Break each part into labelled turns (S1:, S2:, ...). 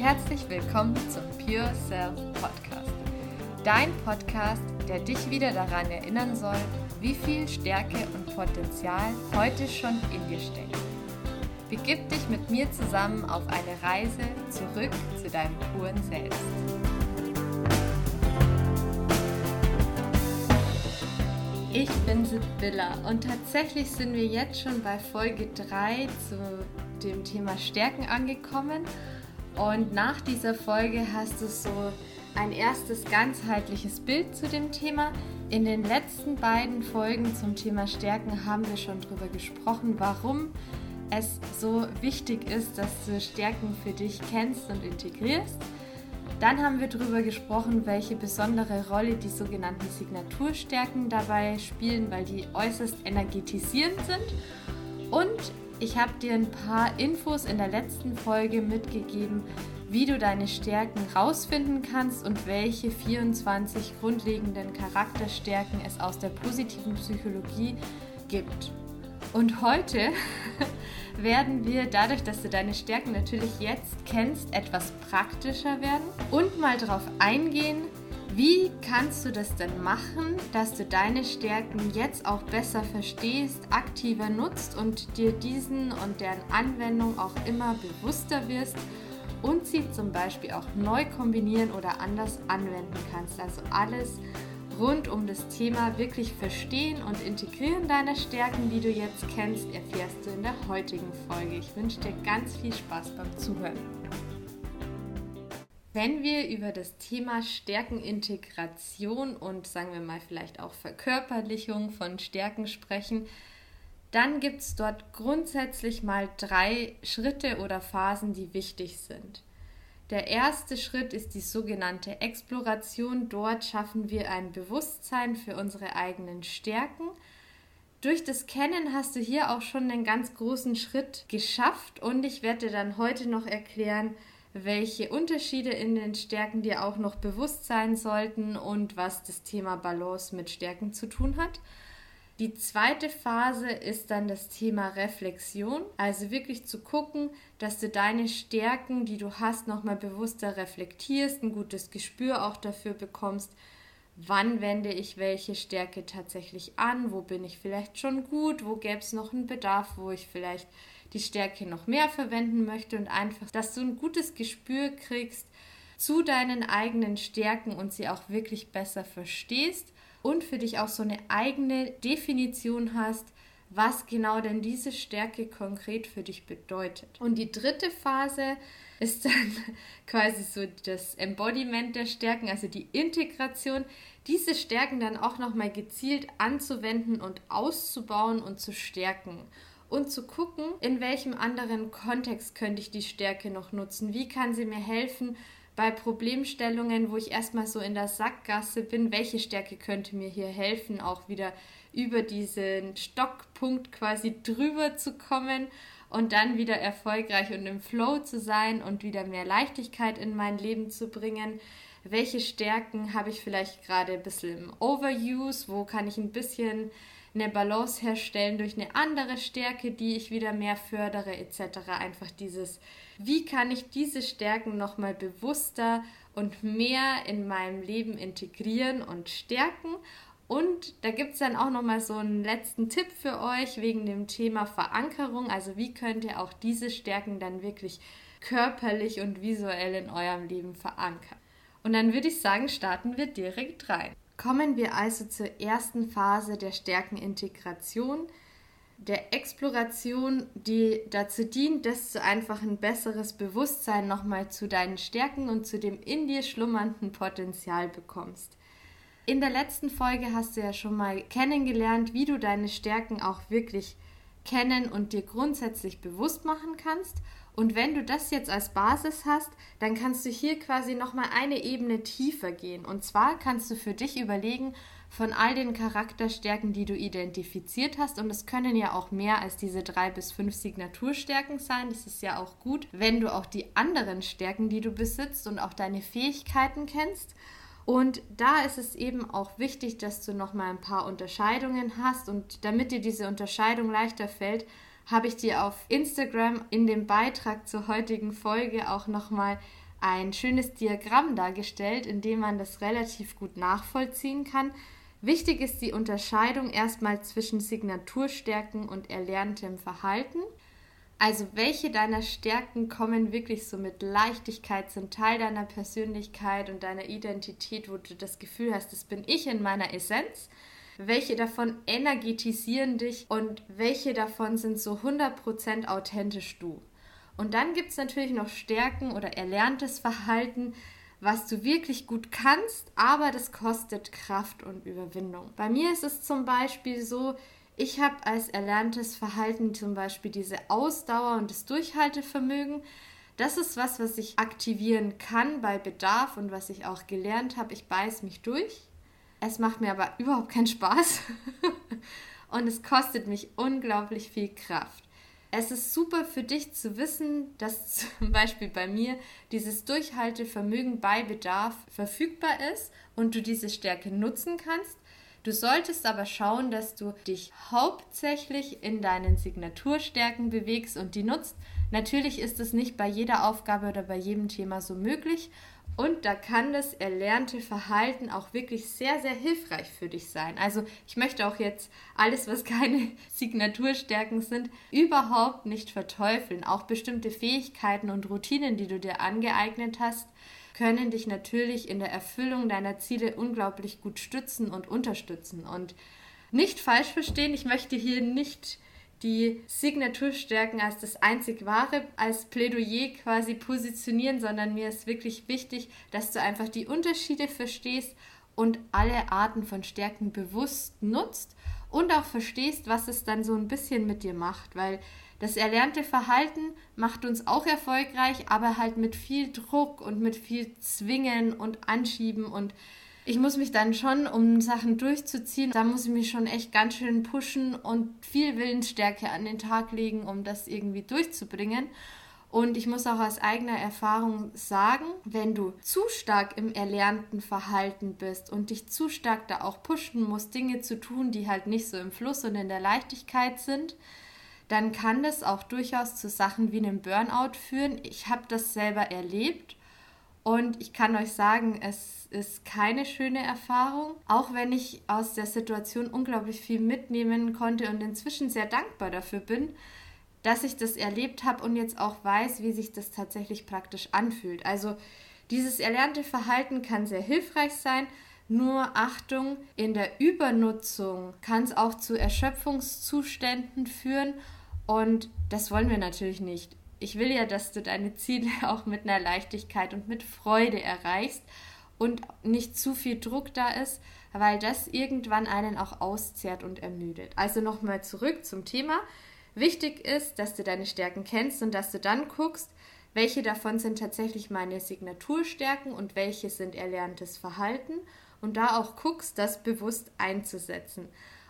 S1: herzlich willkommen zum Pure Self Podcast. Dein Podcast, der dich wieder daran erinnern soll, wie viel Stärke und Potenzial heute schon in dir steckt. Begib dich mit mir zusammen auf eine Reise zurück zu deinem puren Selbst. Ich bin Sibylla und tatsächlich sind wir jetzt schon bei Folge 3 zu dem Thema Stärken angekommen. Und nach dieser Folge hast du so ein erstes ganzheitliches Bild zu dem Thema. In den letzten beiden Folgen zum Thema Stärken haben wir schon darüber gesprochen, warum es so wichtig ist, dass du Stärken für dich kennst und integrierst. Dann haben wir darüber gesprochen, welche besondere Rolle die sogenannten Signaturstärken dabei spielen, weil die äußerst energetisierend sind. Und ich habe dir ein paar Infos in der letzten Folge mitgegeben, wie du deine Stärken rausfinden kannst und welche 24 grundlegenden Charakterstärken es aus der positiven Psychologie gibt. Und heute werden wir dadurch, dass du deine Stärken natürlich jetzt kennst, etwas praktischer werden und mal darauf eingehen, wie kannst du das denn machen, dass du deine Stärken jetzt auch besser verstehst, aktiver nutzt und dir diesen und deren Anwendung auch immer bewusster wirst und sie zum Beispiel auch neu kombinieren oder anders anwenden kannst? Also alles rund um das Thema wirklich verstehen und integrieren deiner Stärken, die du jetzt kennst, erfährst du in der heutigen Folge. Ich wünsche dir ganz viel Spaß beim Zuhören. Wenn wir über das Thema Stärkenintegration und sagen wir mal vielleicht auch Verkörperlichung von Stärken sprechen, dann gibt es dort grundsätzlich mal drei Schritte oder Phasen, die wichtig sind. Der erste Schritt ist die sogenannte Exploration. Dort schaffen wir ein Bewusstsein für unsere eigenen Stärken. Durch das Kennen hast du hier auch schon einen ganz großen Schritt geschafft und ich werde dir dann heute noch erklären, welche Unterschiede in den Stärken dir auch noch bewusst sein sollten und was das Thema Balance mit Stärken zu tun hat. Die zweite Phase ist dann das Thema Reflexion, also wirklich zu gucken, dass du deine Stärken, die du hast, nochmal bewusster reflektierst, ein gutes Gespür auch dafür bekommst, wann wende ich welche Stärke tatsächlich an, wo bin ich vielleicht schon gut, wo gäbe es noch einen Bedarf, wo ich vielleicht die Stärke noch mehr verwenden möchte und einfach, dass du ein gutes Gespür kriegst zu deinen eigenen Stärken und sie auch wirklich besser verstehst und für dich auch so eine eigene Definition hast, was genau denn diese Stärke konkret für dich bedeutet. Und die dritte Phase ist dann quasi so das Embodiment der Stärken, also die Integration, diese Stärken dann auch nochmal gezielt anzuwenden und auszubauen und zu stärken. Und zu gucken, in welchem anderen Kontext könnte ich die Stärke noch nutzen? Wie kann sie mir helfen, bei Problemstellungen, wo ich erstmal so in der Sackgasse bin, welche Stärke könnte mir hier helfen, auch wieder über diesen Stockpunkt quasi drüber zu kommen und dann wieder erfolgreich und im Flow zu sein und wieder mehr Leichtigkeit in mein Leben zu bringen. Welche Stärken habe ich vielleicht gerade ein bisschen im Overuse? Wo kann ich ein bisschen eine Balance herstellen durch eine andere Stärke, die ich wieder mehr fördere, etc. Einfach dieses, wie kann ich diese Stärken nochmal bewusster und mehr in meinem Leben integrieren und stärken. Und da gibt es dann auch nochmal so einen letzten Tipp für euch wegen dem Thema Verankerung. Also wie könnt ihr auch diese Stärken dann wirklich körperlich und visuell in eurem Leben verankern. Und dann würde ich sagen, starten wir direkt rein. Kommen wir also zur ersten Phase der Stärkenintegration, der Exploration, die dazu dient, dass du einfach ein besseres Bewusstsein nochmal zu deinen Stärken und zu dem in dir schlummernden Potenzial bekommst. In der letzten Folge hast du ja schon mal kennengelernt, wie du deine Stärken auch wirklich kennen und dir grundsätzlich bewusst machen kannst und wenn du das jetzt als Basis hast, dann kannst du hier quasi nochmal eine Ebene tiefer gehen. Und zwar kannst du für dich überlegen, von all den Charakterstärken, die du identifiziert hast, und es können ja auch mehr als diese drei bis fünf Signaturstärken sein. Das ist ja auch gut, wenn du auch die anderen Stärken, die du besitzt und auch deine Fähigkeiten kennst. Und da ist es eben auch wichtig, dass du nochmal ein paar Unterscheidungen hast und damit dir diese Unterscheidung leichter fällt, habe ich dir auf Instagram in dem Beitrag zur heutigen Folge auch nochmal ein schönes Diagramm dargestellt, in dem man das relativ gut nachvollziehen kann. Wichtig ist die Unterscheidung erstmal zwischen Signaturstärken und erlerntem Verhalten. Also welche deiner Stärken kommen wirklich so mit Leichtigkeit, sind Teil deiner Persönlichkeit und deiner Identität, wo du das Gefühl hast, das bin ich in meiner Essenz. Welche davon energetisieren dich und welche davon sind so 100% authentisch du. Und dann gibt es natürlich noch Stärken oder erlerntes Verhalten, was du wirklich gut kannst, aber das kostet Kraft und Überwindung. Bei mir ist es zum Beispiel so, ich habe als erlerntes Verhalten zum Beispiel diese Ausdauer und das Durchhaltevermögen. Das ist was, was ich aktivieren kann bei Bedarf und was ich auch gelernt habe. Ich beiß mich durch. Es macht mir aber überhaupt keinen Spaß und es kostet mich unglaublich viel Kraft. Es ist super für dich zu wissen, dass zum Beispiel bei mir dieses Durchhaltevermögen bei Bedarf verfügbar ist und du diese Stärke nutzen kannst Du solltest aber schauen, dass du dich hauptsächlich in deinen Signaturstärken bewegst und die nutzt. Natürlich ist es nicht bei jeder Aufgabe oder bei jedem Thema so möglich. Und da kann das erlernte Verhalten auch wirklich sehr, sehr hilfreich für dich sein. Also ich möchte auch jetzt alles, was keine Signaturstärken sind, überhaupt nicht verteufeln. Auch bestimmte Fähigkeiten und Routinen, die du dir angeeignet hast, können dich natürlich in der Erfüllung deiner Ziele unglaublich gut stützen und unterstützen. Und nicht falsch verstehen, ich möchte hier nicht die Signaturstärken als das einzig wahre, als Plädoyer quasi positionieren, sondern mir ist wirklich wichtig, dass du einfach die Unterschiede verstehst und alle Arten von Stärken bewusst nutzt und auch verstehst, was es dann so ein bisschen mit dir macht, weil das erlernte Verhalten macht uns auch erfolgreich, aber halt mit viel Druck und mit viel Zwingen und Anschieben und ich muss mich dann schon, um Sachen durchzuziehen, da muss ich mich schon echt ganz schön pushen und viel Willensstärke an den Tag legen, um das irgendwie durchzubringen. Und ich muss auch aus eigener Erfahrung sagen, wenn du zu stark im erlernten Verhalten bist und dich zu stark da auch pushen musst, Dinge zu tun, die halt nicht so im Fluss und in der Leichtigkeit sind, dann kann das auch durchaus zu Sachen wie einem Burnout führen. Ich habe das selber erlebt und ich kann euch sagen, es ist keine schöne Erfahrung, auch wenn ich aus der Situation unglaublich viel mitnehmen konnte und inzwischen sehr dankbar dafür bin, dass ich das erlebt habe und jetzt auch weiß, wie sich das tatsächlich praktisch anfühlt. Also dieses erlernte Verhalten kann sehr hilfreich sein, nur Achtung, in der Übernutzung kann es auch zu Erschöpfungszuständen führen und das wollen wir natürlich nicht. Ich will ja, dass du deine Ziele auch mit einer Leichtigkeit und mit Freude erreichst und nicht zu viel Druck da ist, weil das irgendwann einen auch auszehrt und ermüdet. Also nochmal zurück zum Thema. Wichtig ist, dass du deine Stärken kennst und dass du dann guckst, welche davon sind tatsächlich meine Signaturstärken und welche sind erlerntes Verhalten und da auch guckst, das bewusst einzusetzen.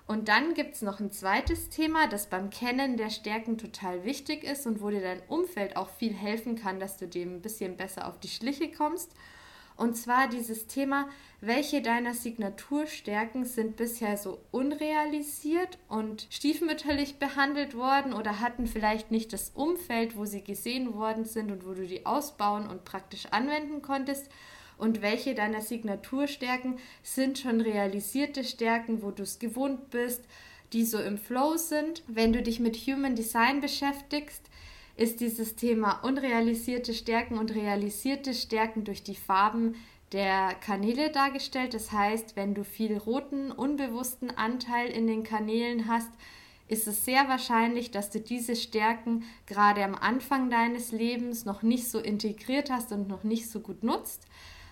S1: Und dann gibt es noch ein zweites Thema, das beim Kennen der Stärken total wichtig ist und wo dir dein Umfeld auch viel helfen kann, dass du dem ein bisschen besser auf die Schliche kommst. Und zwar dieses Thema, welche deiner Signaturstärken sind bisher so unrealisiert und stiefmütterlich behandelt worden oder hatten vielleicht nicht das Umfeld, wo sie gesehen worden sind und wo du die ausbauen und praktisch anwenden konntest und welche deiner Signaturstärken sind schon realisierte Stärken, wo du es gewohnt bist, die so im Flow sind. Wenn du dich mit Human Design beschäftigst, ist dieses Thema unrealisierte Stärken und realisierte Stärken durch die Farben der Kanäle dargestellt. Das heißt, wenn du viel roten, unbewussten Anteil in den Kanälen hast, ist es sehr wahrscheinlich, dass du diese Stärken gerade am Anfang deines Lebens noch nicht so integriert hast und noch nicht so gut nutzt.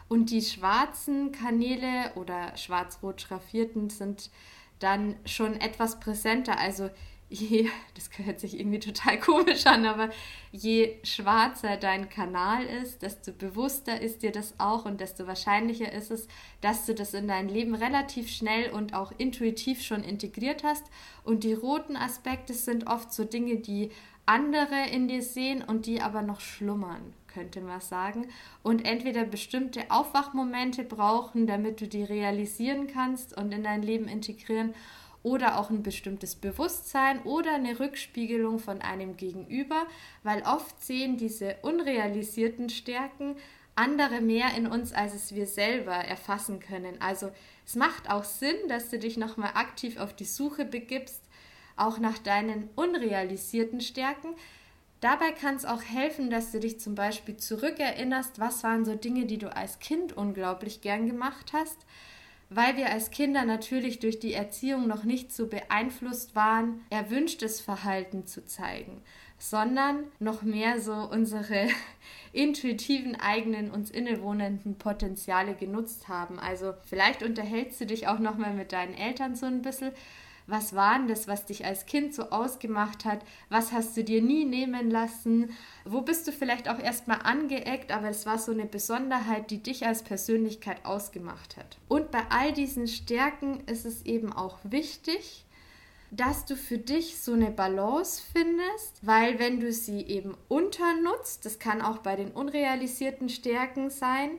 S1: Und die schwarzen Kanäle oder schwarz-rot schraffierten sind dann schon etwas präsenter. Also je, das hört sich irgendwie total komisch an, aber je schwarzer dein Kanal ist, desto bewusster ist dir das auch und desto wahrscheinlicher ist es, dass du das in dein Leben relativ schnell und auch intuitiv schon integriert hast. Und die roten Aspekte sind oft so Dinge, die andere in dir sehen und die aber noch schlummern könnte man sagen, und entweder bestimmte Aufwachmomente brauchen, damit du die realisieren kannst und in dein Leben integrieren, oder auch ein bestimmtes Bewusstsein oder eine Rückspiegelung von einem Gegenüber, weil oft sehen diese unrealisierten Stärken andere mehr in uns, als es wir selber erfassen können. Also es macht auch Sinn, dass du dich nochmal aktiv auf die Suche begibst, auch nach deinen unrealisierten Stärken. Dabei kann es auch helfen, dass du dich zum Beispiel zurückerinnerst, was waren so Dinge, die du als Kind unglaublich gern gemacht hast, weil wir als Kinder natürlich durch die Erziehung noch nicht so beeinflusst waren, erwünschtes Verhalten zu zeigen sondern noch mehr so unsere intuitiven eigenen uns innewohnenden Potenziale genutzt haben. Also vielleicht unterhältst du dich auch noch mal mit deinen Eltern so ein bisschen. Was war denn das, was dich als Kind so ausgemacht hat? Was hast du dir nie nehmen lassen? Wo bist du vielleicht auch erstmal angeeckt, aber es war so eine Besonderheit, die dich als Persönlichkeit ausgemacht hat. Und bei all diesen Stärken ist es eben auch wichtig, dass du für dich so eine Balance findest, weil wenn du sie eben unternutzt, das kann auch bei den unrealisierten Stärken sein,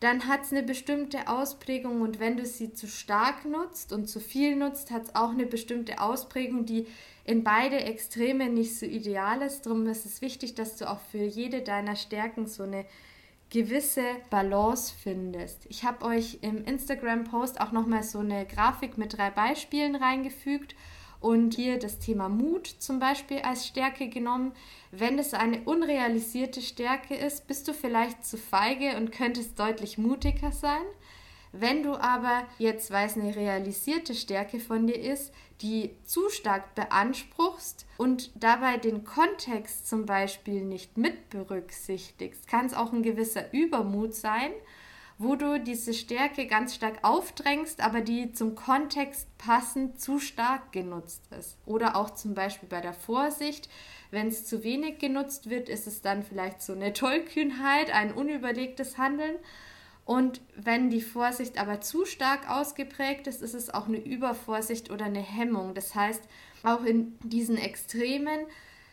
S1: dann hat es eine bestimmte Ausprägung und wenn du sie zu stark nutzt und zu viel nutzt, hat es auch eine bestimmte Ausprägung, die in beide Extreme nicht so ideal ist. Darum ist es wichtig, dass du auch für jede deiner Stärken so eine gewisse Balance findest. Ich habe euch im Instagram-Post auch nochmal so eine Grafik mit drei Beispielen reingefügt und hier das Thema Mut zum Beispiel als Stärke genommen. Wenn es eine unrealisierte Stärke ist, bist du vielleicht zu feige und könntest deutlich mutiger sein. Wenn du aber jetzt, weil es eine realisierte Stärke von dir ist, die zu stark beanspruchst und dabei den Kontext zum Beispiel nicht mit berücksichtigst, kann es auch ein gewisser Übermut sein, wo du diese Stärke ganz stark aufdrängst, aber die zum Kontext passend zu stark genutzt ist. Oder auch zum Beispiel bei der Vorsicht, wenn es zu wenig genutzt wird, ist es dann vielleicht so eine Tollkühnheit, ein unüberlegtes Handeln. Und wenn die Vorsicht aber zu stark ausgeprägt ist, ist es auch eine Übervorsicht oder eine Hemmung. Das heißt, auch in diesen Extremen,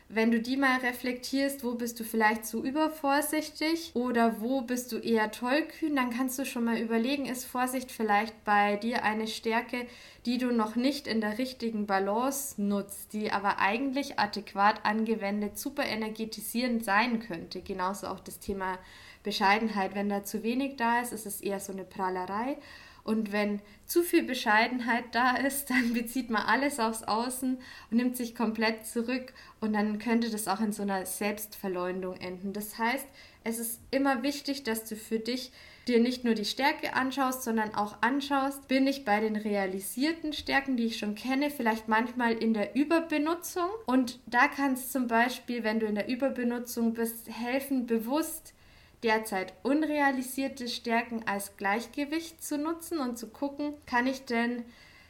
S1: wenn du die mal reflektierst, wo bist du vielleicht zu übervorsichtig oder wo bist du eher tollkühn, dann kannst du schon mal überlegen, ist Vorsicht vielleicht bei dir eine Stärke, die du noch nicht in der richtigen Balance nutzt, die aber eigentlich adäquat angewendet super energetisierend sein könnte. Genauso auch das Thema Bescheidenheit. Wenn da zu wenig da ist, ist es eher so eine Prahlerei. Und wenn zu viel Bescheidenheit da ist, dann bezieht man alles aufs Außen und nimmt sich komplett zurück. Und dann könnte das auch in so einer Selbstverleumdung enden. Das heißt, es ist immer wichtig, dass du für dich dir nicht nur die Stärke anschaust, sondern auch anschaust, bin ich bei den realisierten Stärken, die ich schon kenne, vielleicht manchmal in der Überbenutzung. Und da kann es zum Beispiel, wenn du in der Überbenutzung bist, helfen, bewusst derzeit unrealisierte Stärken als Gleichgewicht zu nutzen und zu gucken, kann ich denn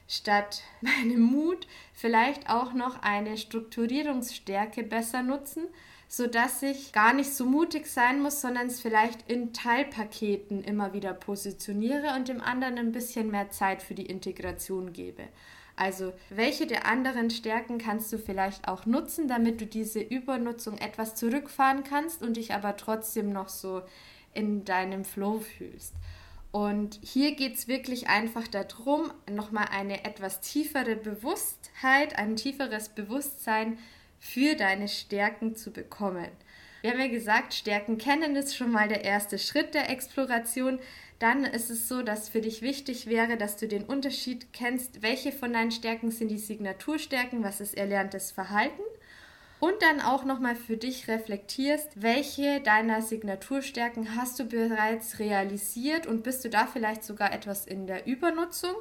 S1: statt meinem Mut vielleicht auch noch eine Strukturierungsstärke besser nutzen, sodass ich gar nicht so mutig sein muss, sondern es vielleicht in Teilpaketen immer wieder positioniere und dem anderen ein bisschen mehr Zeit für die Integration gebe. Also, welche der anderen Stärken kannst du vielleicht auch nutzen, damit du diese Übernutzung etwas zurückfahren kannst und dich aber trotzdem noch so in deinem Flow fühlst? Und hier geht es wirklich einfach darum, nochmal eine etwas tiefere Bewusstheit, ein tieferes Bewusstsein für deine Stärken zu bekommen. Wir haben ja gesagt, Stärken kennen ist schon mal der erste Schritt der Exploration dann ist es so, dass für dich wichtig wäre, dass du den Unterschied kennst, welche von deinen Stärken sind die Signaturstärken, was ist erlerntes Verhalten und dann auch nochmal für dich reflektierst, welche deiner Signaturstärken hast du bereits realisiert und bist du da vielleicht sogar etwas in der Übernutzung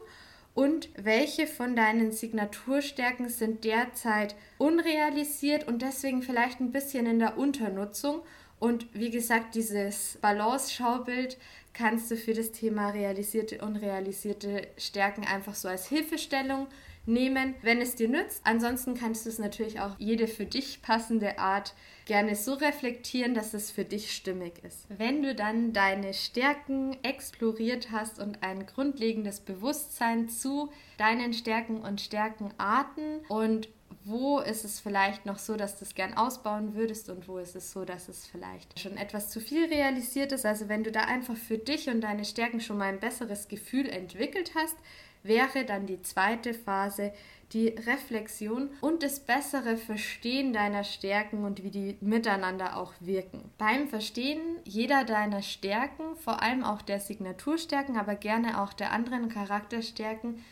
S1: und welche von deinen Signaturstärken sind derzeit unrealisiert und deswegen vielleicht ein bisschen in der Unternutzung. Und wie gesagt, dieses Balance-Schaubild kannst du für das Thema realisierte, unrealisierte Stärken einfach so als Hilfestellung nehmen, wenn es dir nützt. Ansonsten kannst du es natürlich auch jede für dich passende Art gerne so reflektieren, dass es für dich stimmig ist. Wenn du dann deine Stärken exploriert hast und ein grundlegendes Bewusstsein zu deinen Stärken und Stärkenarten und wo ist es vielleicht noch so, dass du es gern ausbauen würdest und wo ist es so, dass es vielleicht schon etwas zu viel realisiert ist. Also wenn du da einfach für dich und deine Stärken schon mal ein besseres Gefühl entwickelt hast, wäre dann die zweite Phase die Reflexion und das bessere Verstehen deiner Stärken und wie die miteinander auch wirken. Beim Verstehen jeder deiner Stärken, vor allem auch der Signaturstärken, aber gerne auch der anderen Charakterstärken,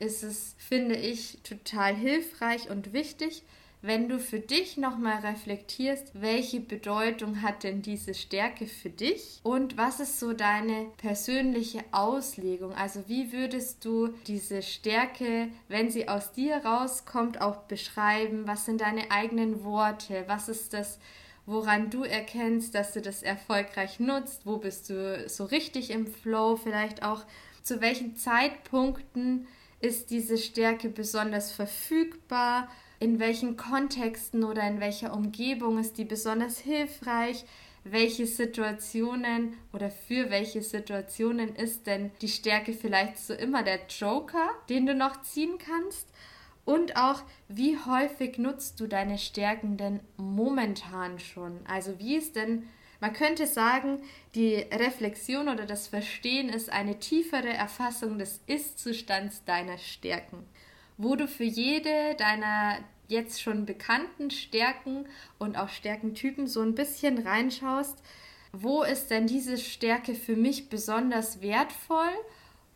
S1: ist es, finde ich, total hilfreich und wichtig, wenn du für dich nochmal reflektierst, welche Bedeutung hat denn diese Stärke für dich und was ist so deine persönliche Auslegung? Also wie würdest du diese Stärke, wenn sie aus dir rauskommt, auch beschreiben? Was sind deine eigenen Worte? Was ist das? woran du erkennst, dass du das erfolgreich nutzt, wo bist du so richtig im Flow, vielleicht auch zu welchen Zeitpunkten ist diese Stärke besonders verfügbar, in welchen Kontexten oder in welcher Umgebung ist die besonders hilfreich, welche Situationen oder für welche Situationen ist denn die Stärke vielleicht so immer der Joker, den du noch ziehen kannst? Und auch, wie häufig nutzt du deine Stärken denn momentan schon? Also wie ist denn, man könnte sagen, die Reflexion oder das Verstehen ist eine tiefere Erfassung des Ist-Zustands deiner Stärken wo du für jede deiner jetzt schon bekannten Stärken und auch Stärkentypen so ein bisschen reinschaust, wo ist denn diese Stärke für mich besonders wertvoll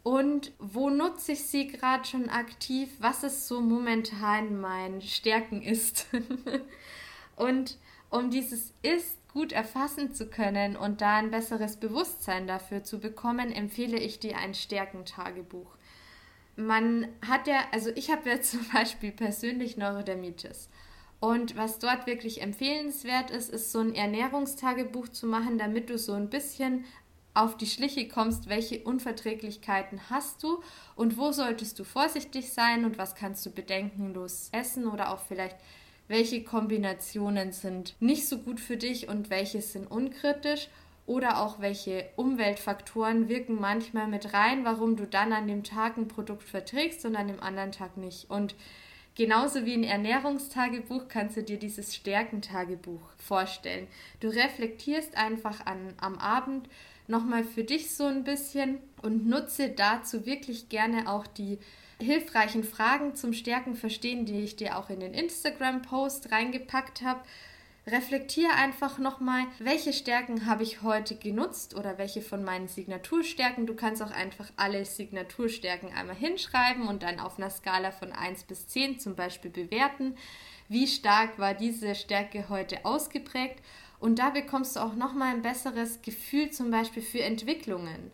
S1: und wo nutze ich sie gerade schon aktiv, was ist so momentan mein Stärken ist. und um dieses Ist gut erfassen zu können und da ein besseres Bewusstsein dafür zu bekommen, empfehle ich dir ein Stärkentagebuch man hat ja, also ich habe ja zum Beispiel persönlich Neurodermitis. Und was dort wirklich empfehlenswert ist, ist so ein Ernährungstagebuch zu machen, damit du so ein bisschen auf die Schliche kommst, welche Unverträglichkeiten hast du und wo solltest du vorsichtig sein und was kannst du bedenkenlos essen oder auch vielleicht welche Kombinationen sind nicht so gut für dich und welche sind unkritisch oder auch welche Umweltfaktoren wirken manchmal mit rein, warum du dann an dem Tag ein Produkt verträgst und an dem anderen Tag nicht. Und genauso wie ein Ernährungstagebuch kannst du dir dieses Stärkentagebuch vorstellen. Du reflektierst einfach an, am Abend nochmal für dich so ein bisschen und nutze dazu wirklich gerne auch die hilfreichen Fragen zum Stärken verstehen, die ich dir auch in den Instagram-Post reingepackt habe reflektiere einfach nochmal, welche Stärken habe ich heute genutzt oder welche von meinen Signaturstärken. Du kannst auch einfach alle Signaturstärken einmal hinschreiben und dann auf einer Skala von 1 bis 10 zum Beispiel bewerten. Wie stark war diese Stärke heute ausgeprägt? Und da bekommst du auch nochmal ein besseres Gefühl zum Beispiel für Entwicklungen.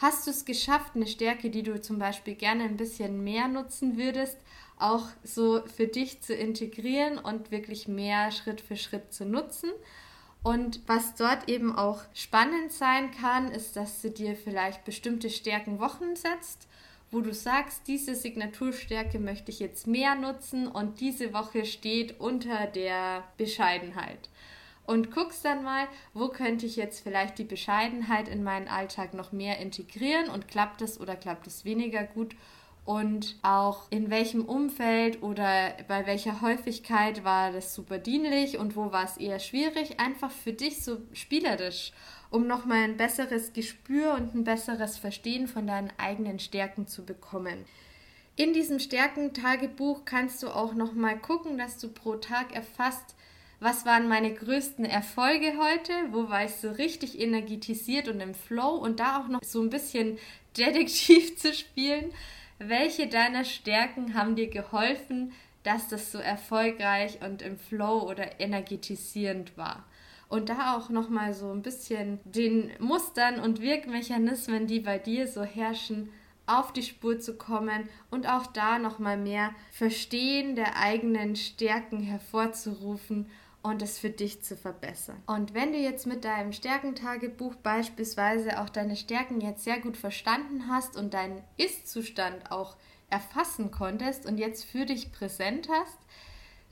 S1: Hast du es geschafft, eine Stärke, die du zum Beispiel gerne ein bisschen mehr nutzen würdest, auch so für dich zu integrieren und wirklich mehr Schritt für Schritt zu nutzen. Und was dort eben auch spannend sein kann, ist, dass du dir vielleicht bestimmte Stärkenwochen setzt, wo du sagst, diese Signaturstärke möchte ich jetzt mehr nutzen und diese Woche steht unter der Bescheidenheit. Und guckst dann mal, wo könnte ich jetzt vielleicht die Bescheidenheit in meinen Alltag noch mehr integrieren und klappt es oder klappt es weniger gut und auch in welchem Umfeld oder bei welcher Häufigkeit war das super dienlich und wo war es eher schwierig, einfach für dich so spielerisch, um nochmal ein besseres Gespür und ein besseres Verstehen von deinen eigenen Stärken zu bekommen. In diesem Stärkentagebuch kannst du auch nochmal gucken, dass du pro Tag erfasst, was waren meine größten Erfolge heute, wo war ich so richtig energetisiert und im Flow? Und da auch noch so ein bisschen Detektiv zu spielen. Welche deiner Stärken haben dir geholfen, dass das so erfolgreich und im Flow oder energetisierend war? Und da auch nochmal so ein bisschen den Mustern und Wirkmechanismen, die bei dir so herrschen, auf die Spur zu kommen und auch da nochmal mehr Verstehen der eigenen Stärken hervorzurufen und es für dich zu verbessern. Und wenn du jetzt mit deinem Stärkentagebuch beispielsweise auch deine Stärken jetzt sehr gut verstanden hast und deinen Ist-Zustand auch erfassen konntest und jetzt für dich präsent hast,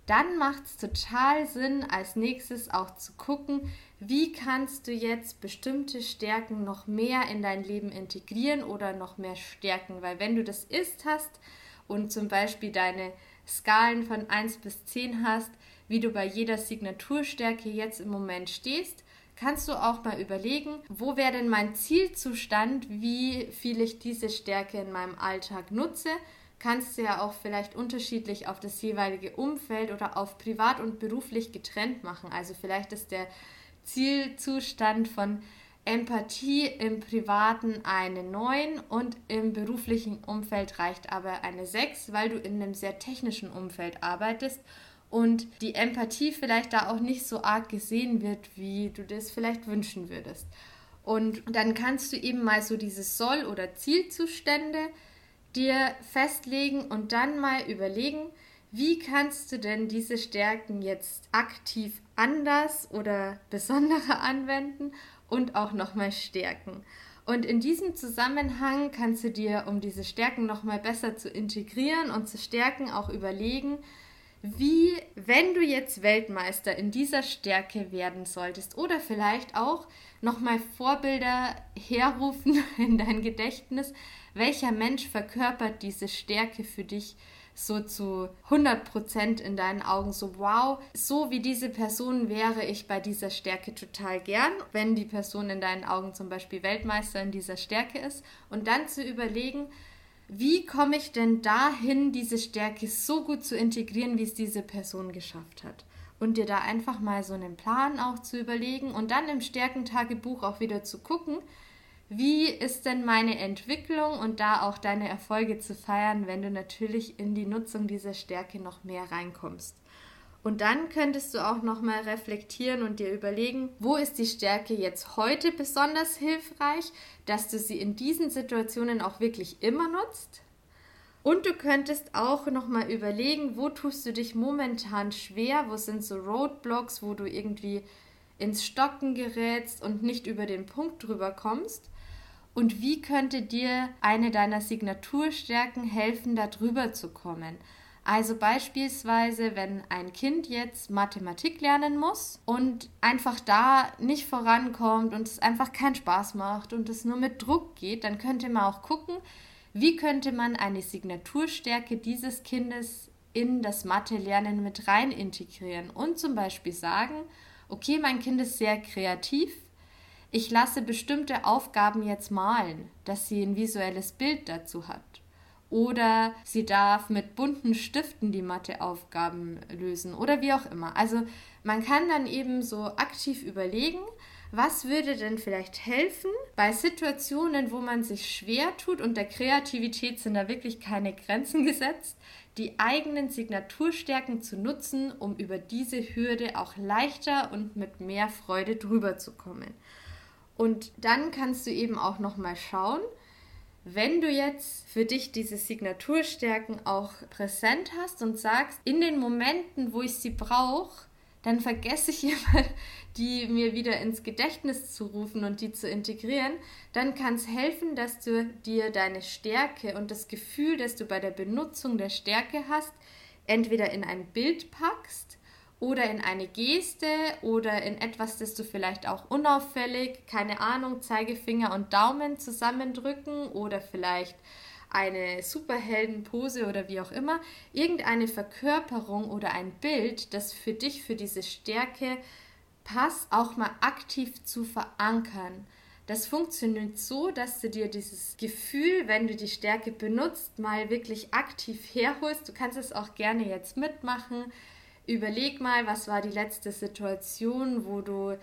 S1: dann macht es total Sinn, als nächstes auch zu gucken, wie kannst du jetzt bestimmte Stärken noch mehr in dein Leben integrieren oder noch mehr stärken. Weil wenn du das Ist hast und zum Beispiel deine Skalen von 1 bis 10 hast, wie du bei jeder Signaturstärke jetzt im Moment stehst, kannst du auch mal überlegen, wo wäre denn mein Zielzustand, wie viel ich diese Stärke in meinem Alltag nutze, kannst du ja auch vielleicht unterschiedlich auf das jeweilige Umfeld oder auf privat und beruflich getrennt machen. Also vielleicht ist der Zielzustand von Empathie im privaten eine 9 und im beruflichen Umfeld reicht aber eine 6, weil du in einem sehr technischen Umfeld arbeitest und die Empathie vielleicht da auch nicht so arg gesehen wird, wie du das vielleicht wünschen würdest. Und dann kannst du eben mal so diese Soll- oder Zielzustände dir festlegen und dann mal überlegen, wie kannst du denn diese Stärken jetzt aktiv anders oder besonderer anwenden und auch nochmal stärken. Und in diesem Zusammenhang kannst du dir, um diese Stärken nochmal besser zu integrieren und zu stärken, auch überlegen, wie, wenn du jetzt Weltmeister in dieser Stärke werden solltest oder vielleicht auch nochmal Vorbilder herrufen in dein Gedächtnis, welcher Mensch verkörpert diese Stärke für dich so zu 100% in deinen Augen? So, wow, so wie diese Person wäre ich bei dieser Stärke total gern, wenn die Person in deinen Augen zum Beispiel Weltmeister in dieser Stärke ist. Und dann zu überlegen, wie komme ich denn dahin, diese Stärke so gut zu integrieren, wie es diese Person geschafft hat? Und dir da einfach mal so einen Plan auch zu überlegen und dann im Stärkentagebuch auch wieder zu gucken, wie ist denn meine Entwicklung und da auch deine Erfolge zu feiern, wenn du natürlich in die Nutzung dieser Stärke noch mehr reinkommst. Und dann könntest du auch noch mal reflektieren und dir überlegen, wo ist die Stärke jetzt heute besonders hilfreich, dass du sie in diesen Situationen auch wirklich immer nutzt. Und du könntest auch noch mal überlegen, wo tust du dich momentan schwer, wo sind so Roadblocks, wo du irgendwie ins Stocken gerätst und nicht über den Punkt drüber kommst und wie könnte dir eine deiner Signaturstärken helfen, da drüber zu kommen? Also beispielsweise, wenn ein Kind jetzt Mathematik lernen muss und einfach da nicht vorankommt und es einfach keinen Spaß macht und es nur mit Druck geht, dann könnte man auch gucken, wie könnte man eine Signaturstärke dieses Kindes in das Mathe-Lernen mit rein integrieren und zum Beispiel sagen, okay, mein Kind ist sehr kreativ, ich lasse bestimmte Aufgaben jetzt malen, dass sie ein visuelles Bild dazu hat. Oder sie darf mit bunten Stiften die Matheaufgaben lösen oder wie auch immer. Also man kann dann eben so aktiv überlegen, was würde denn vielleicht helfen bei Situationen, wo man sich schwer tut und der Kreativität sind da wirklich keine Grenzen gesetzt, die eigenen Signaturstärken zu nutzen, um über diese Hürde auch leichter und mit mehr Freude drüber zu kommen. Und dann kannst du eben auch noch mal schauen, wenn du jetzt für dich diese Signaturstärken auch präsent hast und sagst, in den Momenten, wo ich sie brauche, dann vergesse ich immer, die mir wieder ins Gedächtnis zu rufen und die zu integrieren, dann kann es helfen, dass du dir deine Stärke und das Gefühl, das du bei der Benutzung der Stärke hast, entweder in ein Bild packst oder in eine Geste oder in etwas, das du vielleicht auch unauffällig, keine Ahnung, Zeigefinger und Daumen zusammendrücken oder vielleicht eine Superheldenpose oder wie auch immer, irgendeine Verkörperung oder ein Bild, das für dich, für diese Stärke passt, auch mal aktiv zu verankern. Das funktioniert so, dass du dir dieses Gefühl, wenn du die Stärke benutzt, mal wirklich aktiv herholst. Du kannst es auch gerne jetzt mitmachen überleg mal, was war die letzte Situation, wo du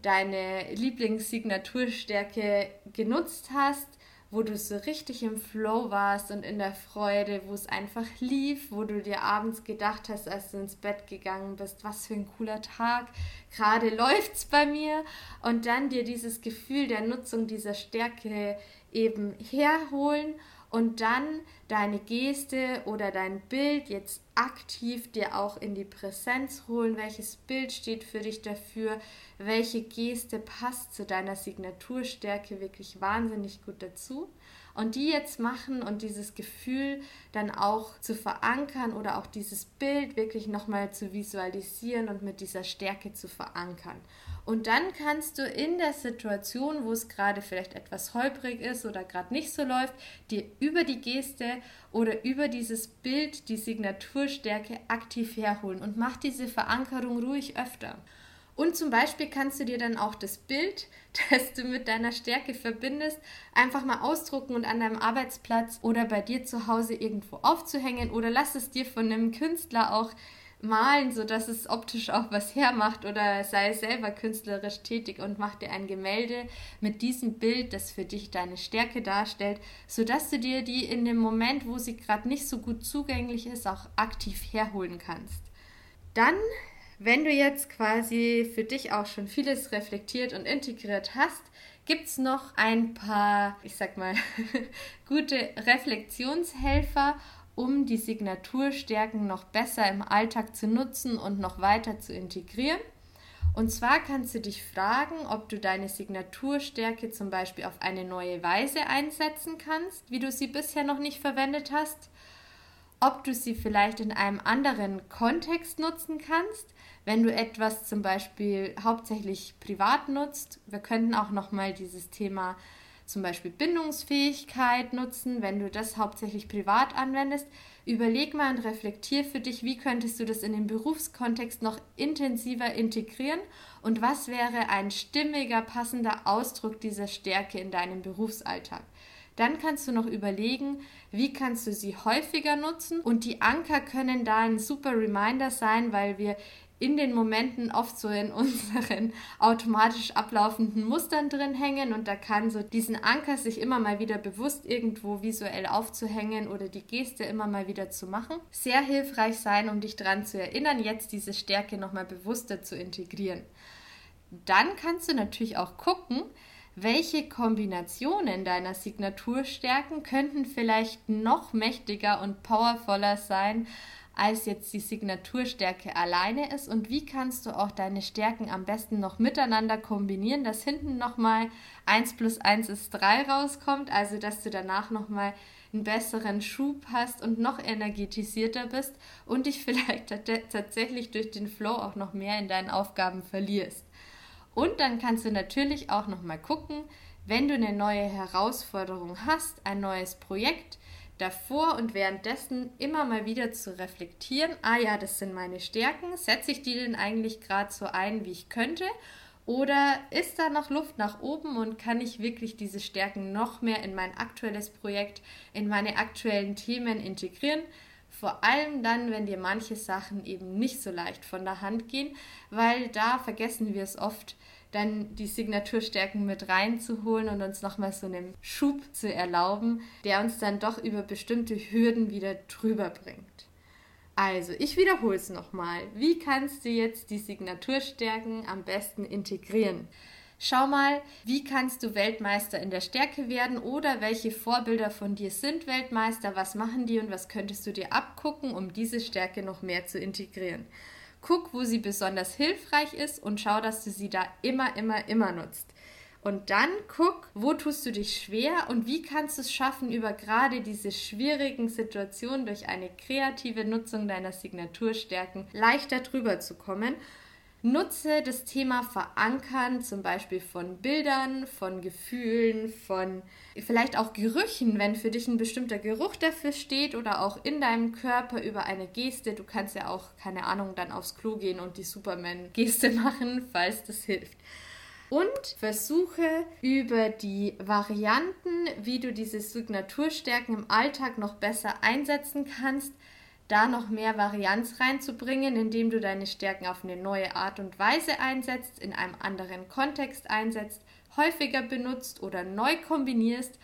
S1: deine Lieblingssignaturstärke genutzt hast, wo du so richtig im Flow warst und in der Freude, wo es einfach lief, wo du dir abends gedacht hast, als du ins Bett gegangen bist, was für ein cooler Tag, gerade läuft's bei mir. Und dann dir dieses Gefühl der Nutzung dieser Stärke eben herholen und dann deine Geste oder dein Bild jetzt aktiv dir auch in die Präsenz holen. Welches Bild steht für dich dafür? Welche Geste passt zu deiner Signaturstärke wirklich wahnsinnig gut dazu? Und die jetzt machen und dieses Gefühl dann auch zu verankern oder auch dieses Bild wirklich nochmal zu visualisieren und mit dieser Stärke zu verankern. Und dann kannst du in der Situation, wo es gerade vielleicht etwas holprig ist oder gerade nicht so läuft, dir über die Geste oder über dieses Bild die Signaturstärke aktiv herholen und mach diese Verankerung ruhig öfter. Und zum Beispiel kannst du dir dann auch das Bild, das du mit deiner Stärke verbindest, einfach mal ausdrucken und an deinem Arbeitsplatz oder bei dir zu Hause irgendwo aufzuhängen oder lass es dir von einem Künstler auch malen, sodass es optisch auch was hermacht oder sei selber künstlerisch tätig und mach dir ein Gemälde mit diesem Bild, das für dich deine Stärke darstellt, sodass du dir die in dem Moment, wo sie gerade nicht so gut zugänglich ist, auch aktiv herholen kannst. Dann wenn du jetzt quasi für dich auch schon vieles reflektiert und integriert hast, gibt es noch ein paar, ich sag mal, gute Reflexionshelfer, um die Signaturstärken noch besser im Alltag zu nutzen und noch weiter zu integrieren. Und zwar kannst du dich fragen, ob du deine Signaturstärke zum Beispiel auf eine neue Weise einsetzen kannst, wie du sie bisher noch nicht verwendet hast, ob du sie vielleicht in einem anderen Kontext nutzen kannst, wenn du etwas zum Beispiel hauptsächlich privat nutzt, wir könnten auch nochmal dieses Thema zum Beispiel Bindungsfähigkeit nutzen, wenn du das hauptsächlich privat anwendest, überleg mal und reflektier für dich, wie könntest du das in den Berufskontext noch intensiver integrieren? Und was wäre ein stimmiger, passender Ausdruck dieser Stärke in deinem Berufsalltag. Dann kannst du noch überlegen, wie kannst du sie häufiger nutzen? Und die Anker können da ein super Reminder sein, weil wir in den Momenten oft so in unseren automatisch ablaufenden Mustern drin hängen und da kann so diesen Anker sich immer mal wieder bewusst irgendwo visuell aufzuhängen oder die Geste immer mal wieder zu machen, sehr hilfreich sein, um dich daran zu erinnern, jetzt diese Stärke nochmal bewusster zu integrieren. Dann kannst du natürlich auch gucken, welche Kombinationen deiner Signaturstärken könnten vielleicht noch mächtiger und powervoller sein als jetzt die Signaturstärke alleine ist und wie kannst du auch deine Stärken am besten noch miteinander kombinieren, dass hinten nochmal 1 plus 1 ist 3 rauskommt, also dass du danach nochmal einen besseren Schub hast und noch energetisierter bist und dich vielleicht tatsächlich durch den Flow auch noch mehr in deinen Aufgaben verlierst. Und dann kannst du natürlich auch nochmal gucken, wenn du eine neue Herausforderung hast, ein neues Projekt, davor und währenddessen immer mal wieder zu reflektieren, ah ja, das sind meine Stärken, setze ich die denn eigentlich gerade so ein, wie ich könnte? Oder ist da noch Luft nach oben und kann ich wirklich diese Stärken noch mehr in mein aktuelles Projekt, in meine aktuellen Themen integrieren? Vor allem dann, wenn dir manche Sachen eben nicht so leicht von der Hand gehen, weil da vergessen wir es oft, dann die Signaturstärken mit reinzuholen und uns nochmal so einen Schub zu erlauben, der uns dann doch über bestimmte Hürden wieder drüber bringt. Also, ich wiederhole es nochmal. Wie kannst du jetzt die Signaturstärken am besten integrieren? Schau mal, wie kannst du Weltmeister in der Stärke werden oder welche Vorbilder von dir sind Weltmeister, was machen die und was könntest du dir abgucken, um diese Stärke noch mehr zu integrieren. Guck, wo sie besonders hilfreich ist und schau, dass du sie da immer, immer, immer nutzt. Und dann guck, wo tust du dich schwer und wie kannst du es schaffen, über gerade diese schwierigen Situationen durch eine kreative Nutzung deiner Signaturstärken leichter drüber zu kommen Nutze das Thema Verankern, zum Beispiel von Bildern, von Gefühlen, von vielleicht auch Gerüchen, wenn für dich ein bestimmter Geruch dafür steht oder auch in deinem Körper über eine Geste. Du kannst ja auch, keine Ahnung, dann aufs Klo gehen und die Superman-Geste machen, falls das hilft. Und versuche über die Varianten, wie du diese Signaturstärken im Alltag noch besser einsetzen kannst, da noch mehr Varianz reinzubringen, indem du deine Stärken auf eine neue Art und Weise einsetzt, in einem anderen Kontext einsetzt, häufiger benutzt oder neu kombinierst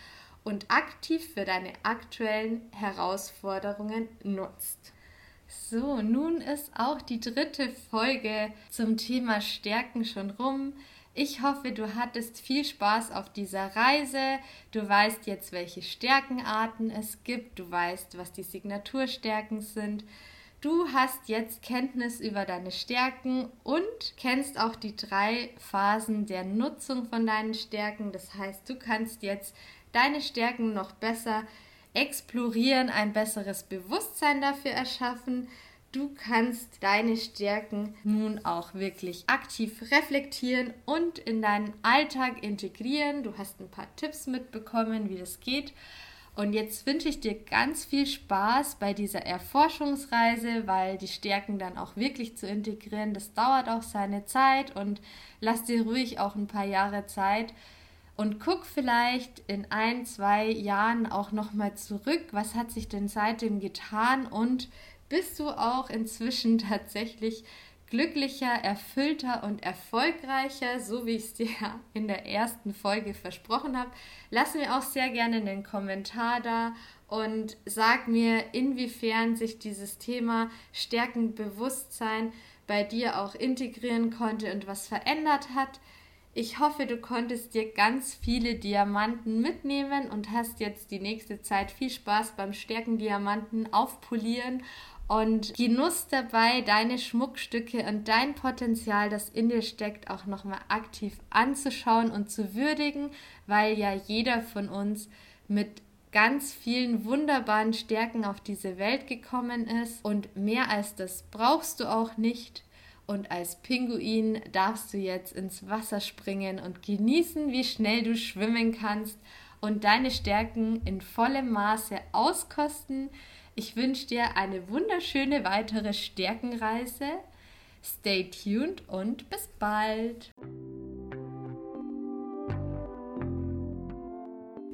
S1: und aktiv für deine aktuellen Herausforderungen nutzt. So, nun ist auch die dritte Folge zum Thema Stärken schon rum. Ich hoffe, du hattest viel Spaß auf dieser Reise. Du weißt jetzt, welche Stärkenarten es gibt. Du weißt, was die Signaturstärken sind. Du hast jetzt Kenntnis über deine Stärken und kennst auch die drei Phasen der Nutzung von deinen Stärken. Das heißt, du kannst jetzt deine Stärken noch besser explorieren, ein besseres Bewusstsein dafür erschaffen. Du kannst deine Stärken nun auch wirklich aktiv reflektieren und in deinen Alltag integrieren. Du hast ein paar Tipps mitbekommen, wie das geht. Und jetzt wünsche ich dir ganz viel Spaß bei dieser Erforschungsreise, weil die Stärken dann auch wirklich zu integrieren, das dauert auch seine Zeit und lass dir ruhig auch ein paar Jahre Zeit und guck vielleicht in ein, zwei Jahren auch nochmal zurück, was hat sich denn seitdem getan und bist du auch inzwischen tatsächlich glücklicher, erfüllter und erfolgreicher, so wie ich es dir in der ersten Folge versprochen habe. Lass mir auch sehr gerne einen Kommentar da und sag mir, inwiefern sich dieses Thema Stärkenbewusstsein bei dir auch integrieren konnte und was verändert hat. Ich hoffe, du konntest dir ganz viele Diamanten mitnehmen und hast jetzt die nächste Zeit viel Spaß beim Stärkendiamanten aufpolieren und Genuss dabei, deine Schmuckstücke und dein Potenzial, das in dir steckt, auch nochmal aktiv anzuschauen und zu würdigen, weil ja jeder von uns mit ganz vielen wunderbaren Stärken auf diese Welt gekommen ist und mehr als das brauchst du auch nicht. Und als Pinguin darfst du jetzt ins Wasser springen und genießen, wie schnell du schwimmen kannst und deine Stärken in vollem Maße auskosten. Ich wünsche dir eine wunderschöne weitere Stärkenreise. Stay tuned und bis bald.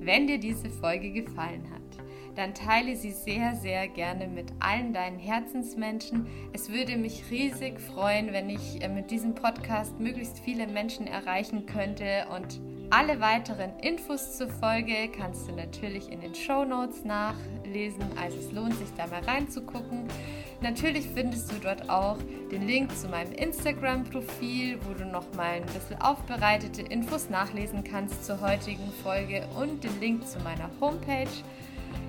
S1: Wenn dir diese Folge gefallen hat, dann teile sie sehr, sehr gerne mit allen deinen Herzensmenschen. Es würde mich riesig freuen, wenn ich äh, mit diesem Podcast möglichst viele Menschen erreichen könnte und alle weiteren Infos zur Folge kannst du natürlich in den Show Notes nachlesen, also es lohnt sich da mal reinzugucken. Natürlich findest du dort auch den Link zu meinem Instagram-Profil, wo du nochmal ein bisschen aufbereitete Infos nachlesen kannst zur heutigen Folge und den Link zu meiner Homepage.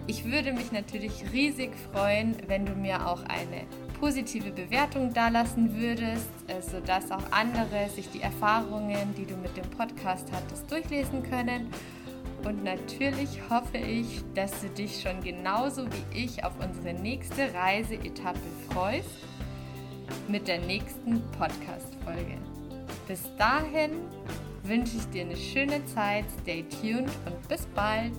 S1: Ich würde mich natürlich riesig freuen, wenn du mir auch eine positive Bewertung dalassen würdest, äh, sodass auch andere sich die Erfahrungen, die du mit dem Podcast hattest, durchlesen können. Und natürlich hoffe ich, dass du dich schon genauso wie ich auf unsere nächste Reiseetappe freust mit der nächsten Podcast-Folge. Bis dahin wünsche ich dir eine schöne Zeit, stay tuned und bis bald.